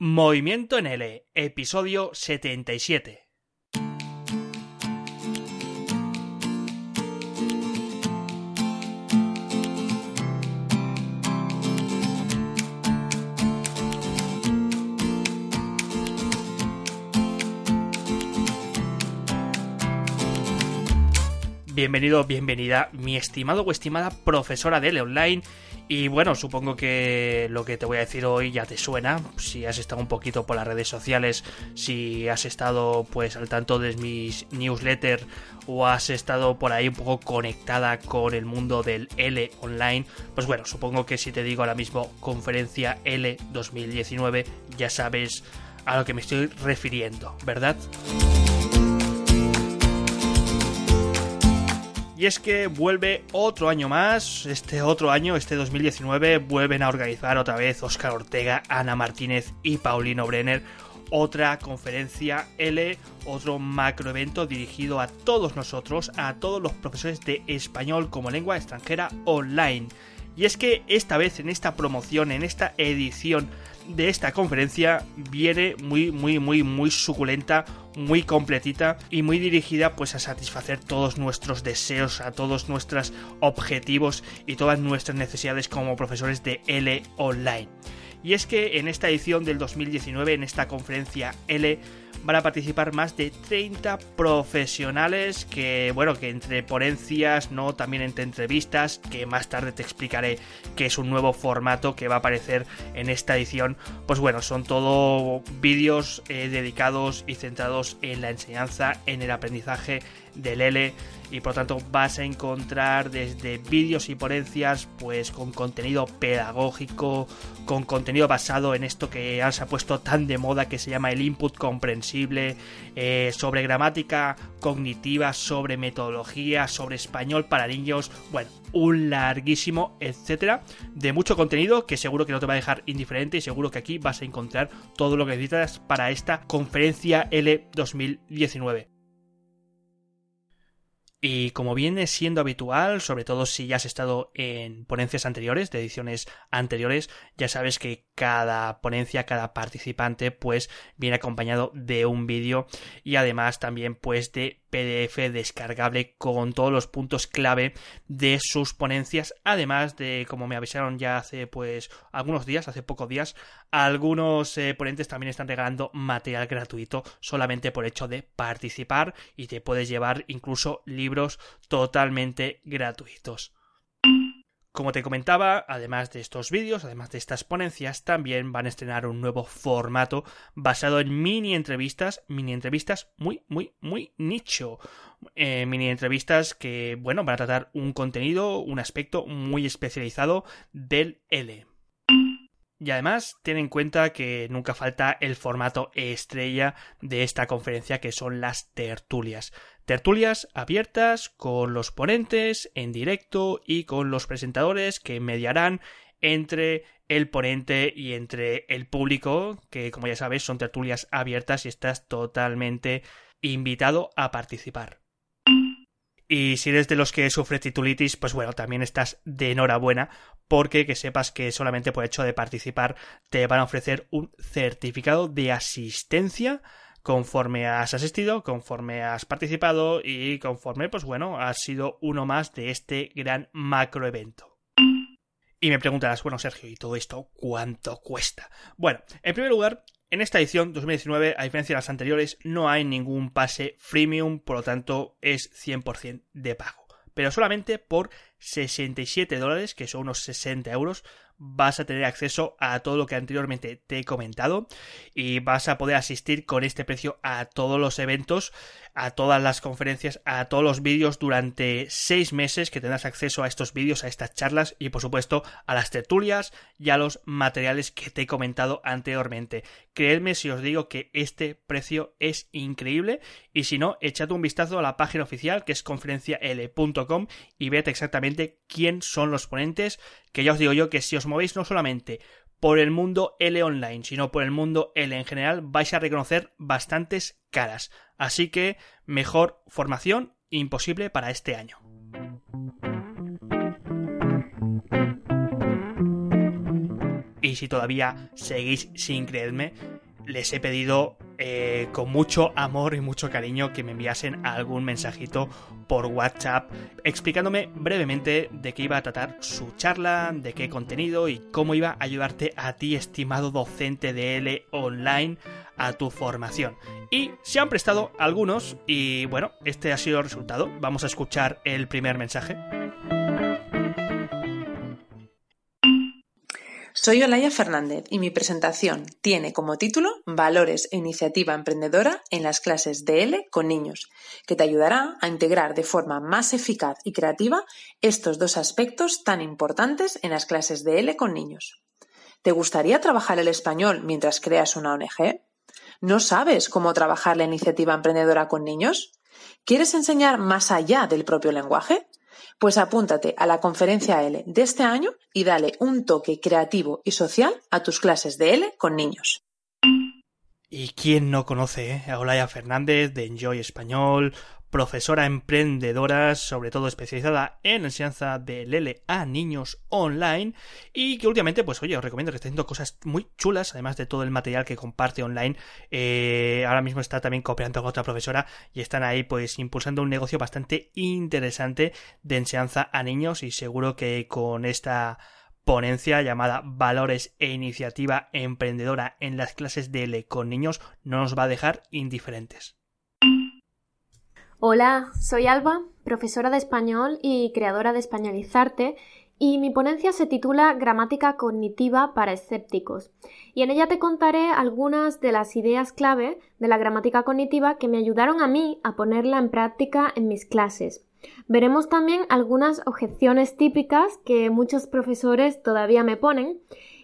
Movimiento en L, episodio 77. Bienvenido, bienvenida, mi estimado o estimada profesora de L online y bueno, supongo que lo que te voy a decir hoy ya te suena, si has estado un poquito por las redes sociales, si has estado pues al tanto de mis newsletters o has estado por ahí un poco conectada con el mundo del L online, pues bueno, supongo que si te digo ahora mismo conferencia L 2019 ya sabes a lo que me estoy refiriendo, ¿verdad? Y es que vuelve otro año más, este otro año, este 2019, vuelven a organizar otra vez Oscar Ortega, Ana Martínez y Paulino Brenner otra conferencia L, otro macroevento dirigido a todos nosotros, a todos los profesores de español como lengua extranjera online. Y es que esta vez en esta promoción, en esta edición de esta conferencia viene muy, muy, muy, muy suculenta, muy completita y muy dirigida pues a satisfacer todos nuestros deseos, a todos nuestros objetivos y todas nuestras necesidades como profesores de L online. Y es que en esta edición del 2019, en esta conferencia L, van a participar más de 30 profesionales que, bueno, que entre ponencias, no también entre entrevistas, que más tarde te explicaré que es un nuevo formato que va a aparecer en esta edición. Pues bueno, son todo vídeos eh, dedicados y centrados en la enseñanza, en el aprendizaje del L y por tanto vas a encontrar desde vídeos y ponencias pues con contenido pedagógico, con contenido basado en esto que se ha puesto tan de moda que se llama el input comprensible, eh, sobre gramática cognitiva, sobre metodología, sobre español para niños, bueno, un larguísimo, etcétera, de mucho contenido que seguro que no te va a dejar indiferente y seguro que aquí vas a encontrar todo lo que necesitas para esta conferencia L 2019. Y como viene siendo habitual, sobre todo si ya has estado en ponencias anteriores, de ediciones anteriores, ya sabes que cada ponencia, cada participante, pues viene acompañado de un vídeo y además también pues de PDF descargable con todos los puntos clave de sus ponencias, además de, como me avisaron ya hace pues algunos días, hace pocos días, algunos eh, ponentes también están regalando material gratuito solamente por hecho de participar y te puedes llevar incluso libros totalmente gratuitos. Como te comentaba, además de estos vídeos, además de estas ponencias, también van a estrenar un nuevo formato basado en mini entrevistas, mini entrevistas muy, muy, muy nicho. Eh, mini entrevistas que, bueno, van a tratar un contenido, un aspecto muy especializado del L. Y además, ten en cuenta que nunca falta el formato estrella de esta conferencia, que son las tertulias. Tertulias abiertas con los ponentes en directo y con los presentadores que mediarán entre el ponente y entre el público, que como ya sabes son tertulias abiertas y estás totalmente invitado a participar. Y si eres de los que sufre titulitis, pues bueno, también estás de enhorabuena, porque que sepas que solamente por hecho de participar te van a ofrecer un certificado de asistencia conforme has asistido, conforme has participado y conforme, pues bueno, has sido uno más de este gran macroevento. Y me preguntarás, bueno, Sergio, ¿y todo esto cuánto cuesta? Bueno, en primer lugar, en esta edición 2019, a diferencia de las anteriores, no hay ningún pase freemium, por lo tanto es 100% de pago. Pero solamente por 67 dólares, que son unos 60 euros, vas a tener acceso a todo lo que anteriormente te he comentado y vas a poder asistir con este precio a todos los eventos, a todas las conferencias, a todos los vídeos durante seis meses que tendrás acceso a estos vídeos, a estas charlas y por supuesto a las tertulias y a los materiales que te he comentado anteriormente. Creedme si os digo que este precio es increíble y si no, echad un vistazo a la página oficial que es conferencial.com y ved exactamente quién son los ponentes, que ya os digo yo que si os movéis no solamente por el mundo L online, sino por el mundo L en general, vais a reconocer bastantes caras. Así que mejor formación imposible para este año. Y si todavía seguís sin creerme, les he pedido eh, con mucho amor y mucho cariño que me enviasen algún mensajito por WhatsApp explicándome brevemente de qué iba a tratar su charla, de qué contenido y cómo iba a ayudarte a ti, estimado docente de L online, a tu formación. Y se han prestado algunos y bueno, este ha sido el resultado. Vamos a escuchar el primer mensaje. Soy Olaya Fernández y mi presentación tiene como título Valores e Iniciativa Emprendedora en las clases de L con niños, que te ayudará a integrar de forma más eficaz y creativa estos dos aspectos tan importantes en las clases de L con niños. ¿Te gustaría trabajar el español mientras creas una ONG? ¿No sabes cómo trabajar la iniciativa emprendedora con niños? ¿Quieres enseñar más allá del propio lenguaje? Pues apúntate a la conferencia L de este año y dale un toque creativo y social a tus clases de L con niños. ¿Y quién no conoce eh, a Olaya Fernández de Enjoy Español, profesora emprendedora, sobre todo especializada en enseñanza de Lele a niños online y que últimamente, pues oye, os recomiendo que esté haciendo cosas muy chulas, además de todo el material que comparte online. Eh, ahora mismo está también cooperando con otra profesora y están ahí pues impulsando un negocio bastante interesante de enseñanza a niños y seguro que con esta ponencia llamada Valores e Iniciativa Emprendedora en las clases de L con niños no nos va a dejar indiferentes. Hola, soy Alba, profesora de español y creadora de Españolizarte, y mi ponencia se titula Gramática cognitiva para escépticos. Y en ella te contaré algunas de las ideas clave de la gramática cognitiva que me ayudaron a mí a ponerla en práctica en mis clases. Veremos también algunas objeciones típicas que muchos profesores todavía me ponen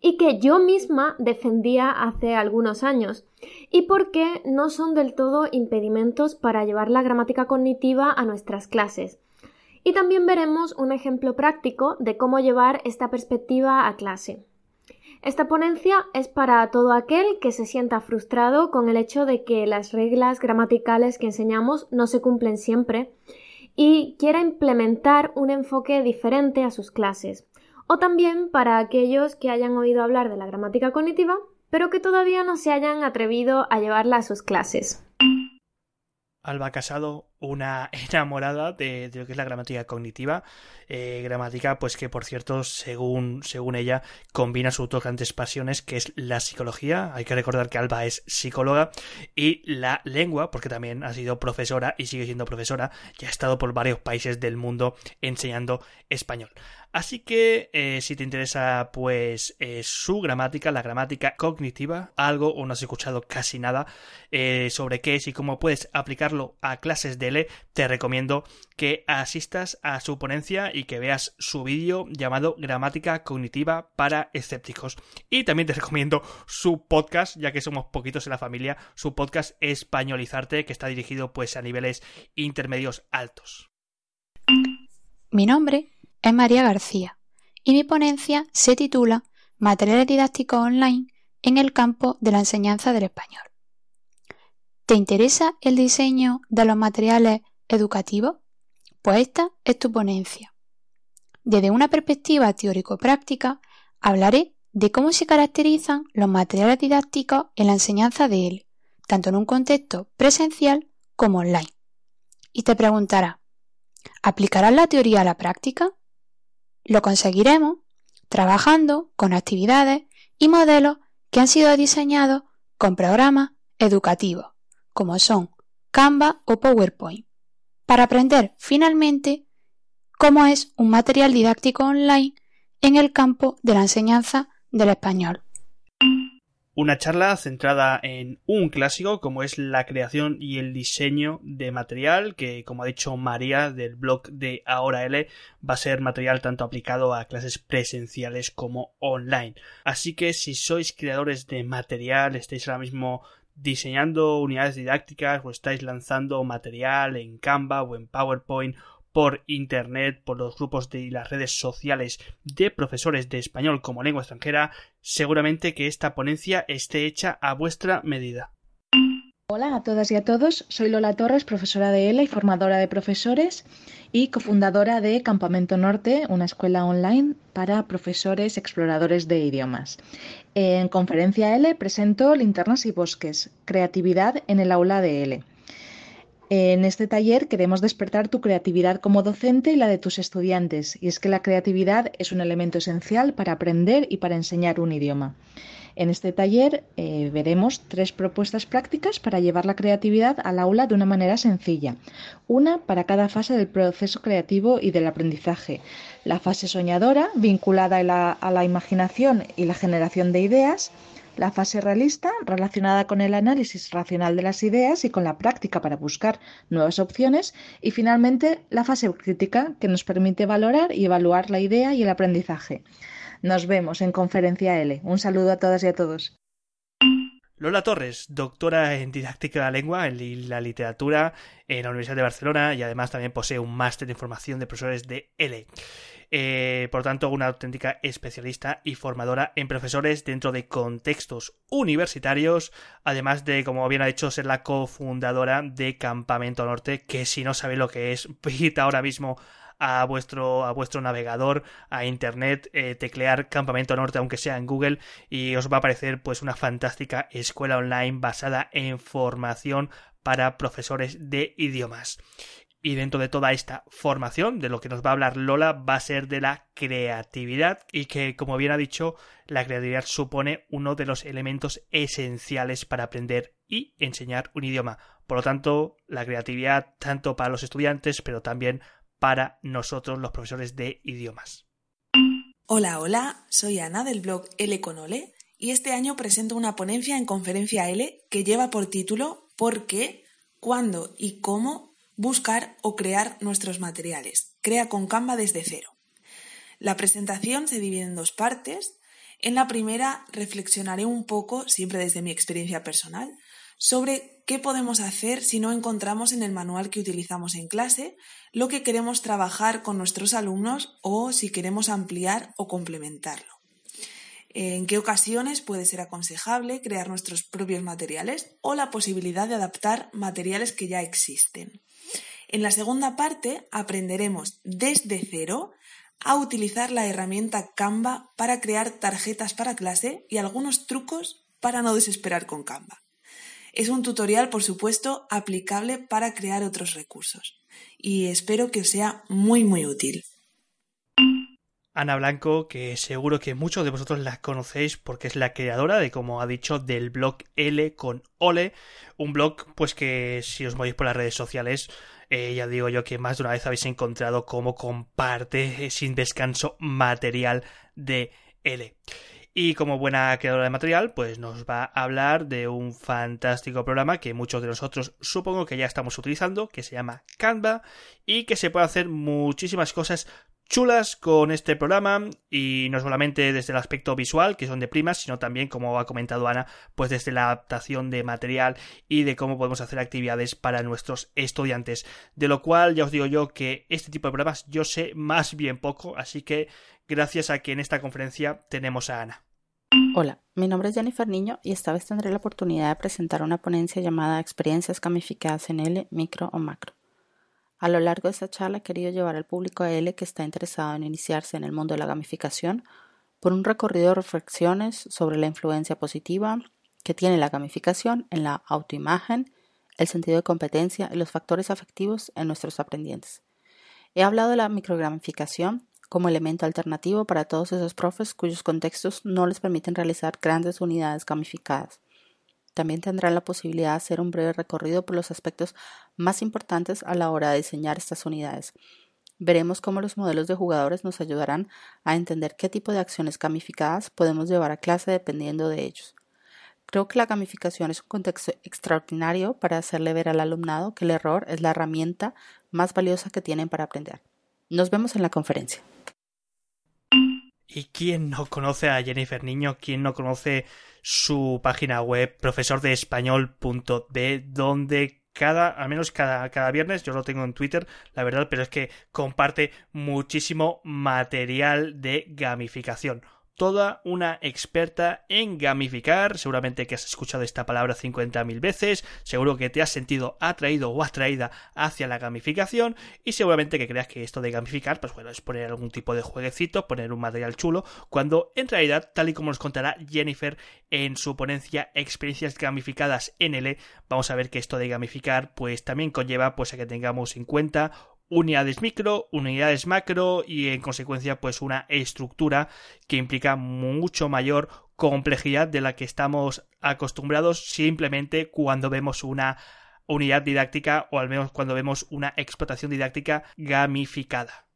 y que yo misma defendía hace algunos años, y por qué no son del todo impedimentos para llevar la gramática cognitiva a nuestras clases. Y también veremos un ejemplo práctico de cómo llevar esta perspectiva a clase. Esta ponencia es para todo aquel que se sienta frustrado con el hecho de que las reglas gramaticales que enseñamos no se cumplen siempre y quiera implementar un enfoque diferente a sus clases o también para aquellos que hayan oído hablar de la gramática cognitiva, pero que todavía no se hayan atrevido a llevarla a sus clases. Alba Casado una enamorada de, lo que es la gramática cognitiva, eh, gramática pues que por cierto según, según ella combina sus dos grandes pasiones que es la psicología, hay que recordar que Alba es psicóloga y la lengua porque también ha sido profesora y sigue siendo profesora y ha estado por varios países del mundo enseñando español. Así que eh, si te interesa pues eh, su gramática, la gramática cognitiva, algo o no has escuchado casi nada sobre qué es y cómo puedes aplicarlo a clases de te recomiendo que asistas a su ponencia y que veas su vídeo llamado Gramática Cognitiva para Escépticos. Y también te recomiendo su podcast, ya que somos poquitos en la familia, su podcast Españolizarte, que está dirigido pues a niveles intermedios altos. Mi nombre es María García y mi ponencia se titula Materiales didácticos online en el campo de la enseñanza del español. ¿Te interesa el diseño de los materiales educativos? Pues esta es tu ponencia. Desde una perspectiva teórico-práctica, hablaré de cómo se caracterizan los materiales didácticos en la enseñanza de él, tanto en un contexto presencial como online. Y te preguntará, ¿aplicarás la teoría a la práctica? Lo conseguiremos trabajando con actividades y modelos que han sido diseñados con programas educativos como son Canva o PowerPoint, para aprender finalmente cómo es un material didáctico online en el campo de la enseñanza del español. Una charla centrada en un clásico como es la creación y el diseño de material que, como ha dicho María del blog de Ahora L, va a ser material tanto aplicado a clases presenciales como online. Así que si sois creadores de material, estáis ahora mismo diseñando unidades didácticas o estáis lanzando material en Canva o en PowerPoint por internet, por los grupos de, las redes sociales de profesores de español como lengua extranjera, seguramente que esta ponencia esté hecha a vuestra medida. Hola a todas y a todos, soy Lola Torres, profesora de ELA y formadora de profesores y cofundadora de Campamento Norte, una escuela online para profesores exploradores de idiomas. En Conferencia L presento Linternas y Bosques, Creatividad en el aula de L. En este taller queremos despertar tu creatividad como docente y la de tus estudiantes, y es que la creatividad es un elemento esencial para aprender y para enseñar un idioma. En este taller eh, veremos tres propuestas prácticas para llevar la creatividad al aula de una manera sencilla. Una para cada fase del proceso creativo y del aprendizaje. La fase soñadora, vinculada a la imaginación y la generación de ideas la fase realista, relacionada con el análisis racional de las ideas y con la práctica para buscar nuevas opciones. Y finalmente, la fase crítica, que nos permite valorar y evaluar la idea y el aprendizaje. Nos vemos en Conferencia L. Un saludo a todas y a todos. Lola Torres, doctora en didáctica de la lengua y la literatura en la Universidad de Barcelona y además también posee un máster de formación de profesores de L. Eh, por tanto, una auténtica especialista y formadora en profesores dentro de contextos universitarios, además de, como bien ha dicho, ser la cofundadora de Campamento Norte, que si no sabe lo que es, visita ahora mismo a vuestro, a vuestro navegador, a internet, eh, teclear Campamento Norte, aunque sea en Google, y os va a aparecer pues una fantástica escuela online basada en formación para profesores de idiomas. Y dentro de toda esta formación, de lo que nos va a hablar Lola, va a ser de la creatividad y que, como bien ha dicho, la creatividad supone uno de los elementos esenciales para aprender y enseñar un idioma. Por lo tanto, la creatividad tanto para los estudiantes, pero también para nosotros los profesores de idiomas. Hola, hola, soy Ana del blog L con Ole y este año presento una ponencia en Conferencia L que lleva por título ¿Por qué, cuándo y cómo buscar o crear nuestros materiales. Crea con Canva desde cero. La presentación se divide en dos partes. En la primera reflexionaré un poco, siempre desde mi experiencia personal, sobre qué podemos hacer si no encontramos en el manual que utilizamos en clase lo que queremos trabajar con nuestros alumnos o si queremos ampliar o complementarlo. En qué ocasiones puede ser aconsejable crear nuestros propios materiales o la posibilidad de adaptar materiales que ya existen. En la segunda parte aprenderemos desde cero a utilizar la herramienta Canva para crear tarjetas para clase y algunos trucos para no desesperar con Canva. Es un tutorial, por supuesto, aplicable para crear otros recursos y espero que os sea muy muy útil. Ana Blanco, que seguro que muchos de vosotros la conocéis porque es la creadora de, como ha dicho, del blog L con Ole, un blog pues que si os movéis por las redes sociales eh, ya digo yo que más de una vez habéis encontrado cómo comparte sin descanso material de L. Y como buena creadora de material, pues nos va a hablar de un fantástico programa que muchos de nosotros supongo que ya estamos utilizando, que se llama Canva y que se puede hacer muchísimas cosas chulas con este programa y no solamente desde el aspecto visual, que son de primas, sino también, como ha comentado Ana, pues desde la adaptación de material y de cómo podemos hacer actividades para nuestros estudiantes. De lo cual ya os digo yo que este tipo de programas yo sé más bien poco, así que gracias a que en esta conferencia tenemos a Ana. Hola, mi nombre es Jennifer Niño y esta vez tendré la oportunidad de presentar una ponencia llamada Experiencias gamificadas en L, micro o macro. A lo largo de esta charla he querido llevar al público a L que está interesado en iniciarse en el mundo de la gamificación por un recorrido de reflexiones sobre la influencia positiva que tiene la gamificación en la autoimagen, el sentido de competencia y los factores afectivos en nuestros aprendientes. He hablado de la microgamificación como elemento alternativo para todos esos profes cuyos contextos no les permiten realizar grandes unidades gamificadas también tendrán la posibilidad de hacer un breve recorrido por los aspectos más importantes a la hora de diseñar estas unidades. Veremos cómo los modelos de jugadores nos ayudarán a entender qué tipo de acciones gamificadas podemos llevar a clase dependiendo de ellos. Creo que la gamificación es un contexto extraordinario para hacerle ver al alumnado que el error es la herramienta más valiosa que tienen para aprender. Nos vemos en la conferencia. ¿Y quién no conoce a Jennifer Niño? ¿Quién no conoce su página web profesordeespañol.de donde cada, al menos cada, cada viernes, yo lo tengo en Twitter, la verdad, pero es que comparte muchísimo material de gamificación toda una experta en gamificar. Seguramente que has escuchado esta palabra 50.000 veces, seguro que te has sentido atraído o atraída hacia la gamificación y seguramente que creas que esto de gamificar, pues bueno, es poner algún tipo de jueguecito, poner un material chulo, cuando en realidad, tal y como nos contará Jennifer en su ponencia Experiencias gamificadas en L, vamos a ver que esto de gamificar pues también conlleva pues a que tengamos en cuenta unidades micro, unidades macro y en consecuencia pues una estructura que implica mucho mayor complejidad de la que estamos acostumbrados simplemente cuando vemos una unidad didáctica o al menos cuando vemos una explotación didáctica gamificada.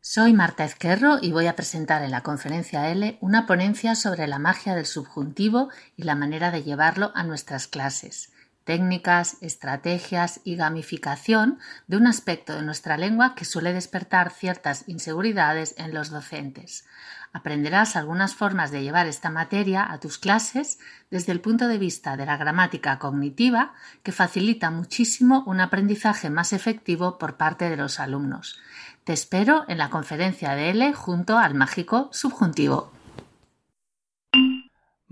Soy Marta Ezquerro y voy a presentar en la conferencia L una ponencia sobre la magia del subjuntivo y la manera de llevarlo a nuestras clases técnicas, estrategias y gamificación de un aspecto de nuestra lengua que suele despertar ciertas inseguridades en los docentes. Aprenderás algunas formas de llevar esta materia a tus clases desde el punto de vista de la gramática cognitiva que facilita muchísimo un aprendizaje más efectivo por parte de los alumnos. Te espero en la conferencia de L junto al mágico subjuntivo.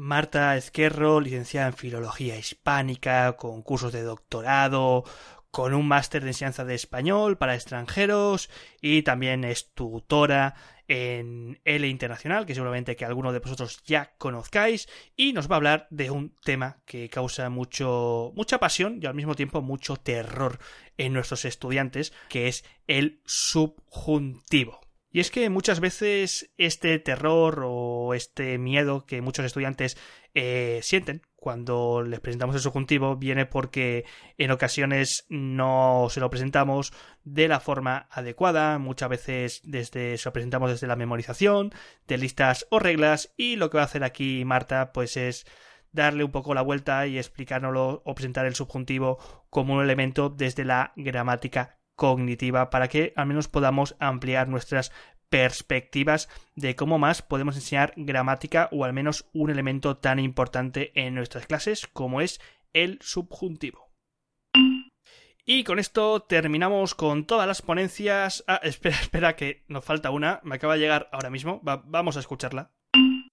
Marta Ezquerro, licenciada en Filología Hispánica, con cursos de doctorado, con un máster de enseñanza de español para extranjeros y también es tutora en L Internacional, que seguramente que algunos de vosotros ya conozcáis, y nos va a hablar de un tema que causa mucho, mucha pasión y al mismo tiempo mucho terror en nuestros estudiantes, que es el subjuntivo. Y es que muchas veces este terror o este miedo que muchos estudiantes eh, sienten cuando les presentamos el subjuntivo viene porque en ocasiones no se lo presentamos de la forma adecuada, muchas veces desde se lo presentamos desde la memorización de listas o reglas y lo que va a hacer aquí Marta pues es darle un poco la vuelta y explicárnoslo o presentar el subjuntivo como un elemento desde la gramática cognitiva para que al menos podamos ampliar nuestras perspectivas de cómo más podemos enseñar gramática o al menos un elemento tan importante en nuestras clases como es el subjuntivo. Y con esto terminamos con todas las ponencias. Ah, espera, espera, que nos falta una. Me acaba de llegar ahora mismo. vamos a escucharla.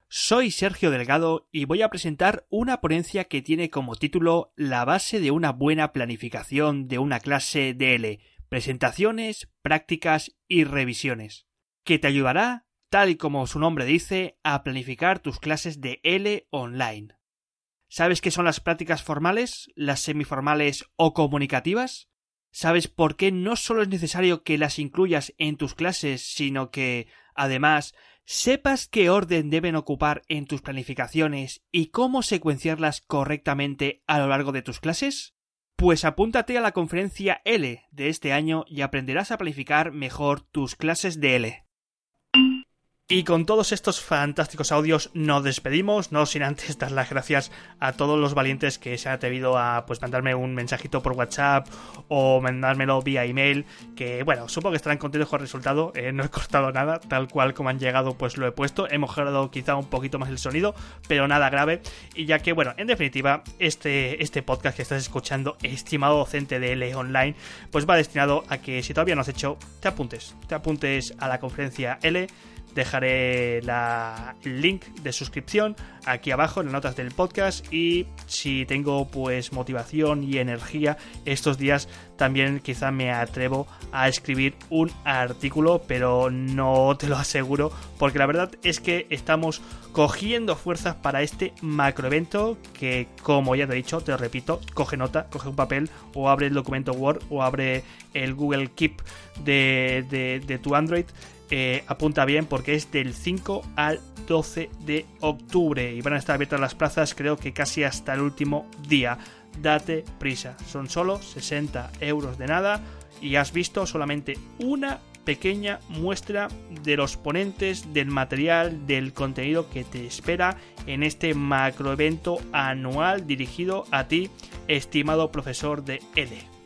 Soy Sergio Delgado y voy a presentar una ponencia que tiene como título La base de una buena planificación de una clase DL presentaciones, prácticas y revisiones, que te ayudará, tal y como su nombre dice, a planificar tus clases de L online. ¿Sabes qué son las prácticas formales, las semiformales o comunicativas? ¿Sabes por qué no solo es necesario que las incluyas en tus clases, sino que, además, sepas qué orden deben ocupar en tus planificaciones y cómo secuenciarlas correctamente a lo largo de tus clases? Pues apúntate a la conferencia L de este año y aprenderás a planificar mejor tus clases de L. Y con todos estos fantásticos audios nos despedimos, no sin antes dar las gracias a todos los valientes que se han atrevido a pues mandarme un mensajito por WhatsApp o mandármelo vía email, que bueno, supongo que estarán contentos con el resultado, eh, no he cortado nada, tal cual como han llegado pues lo he puesto, he mejorado quizá un poquito más el sonido, pero nada grave, y ya que bueno, en definitiva, este, este podcast que estás escuchando, estimado docente de L Online, pues va destinado a que si todavía no has hecho, te apuntes, te apuntes a la conferencia L, dejaré la, el link de suscripción aquí abajo en las notas del podcast y si tengo pues motivación y energía estos días también quizá me atrevo a escribir un artículo pero no te lo aseguro porque la verdad es que estamos cogiendo fuerzas para este macroevento que como ya te he dicho te lo repito coge nota coge un papel o abre el documento Word o abre el Google Keep de, de, de tu Android eh, apunta bien porque es del 5 al 12 de octubre y van a estar abiertas las plazas creo que casi hasta el último día. Date prisa, son solo 60 euros de nada y has visto solamente una pequeña muestra de los ponentes, del material, del contenido que te espera en este macroevento anual dirigido a ti, estimado profesor de EDE.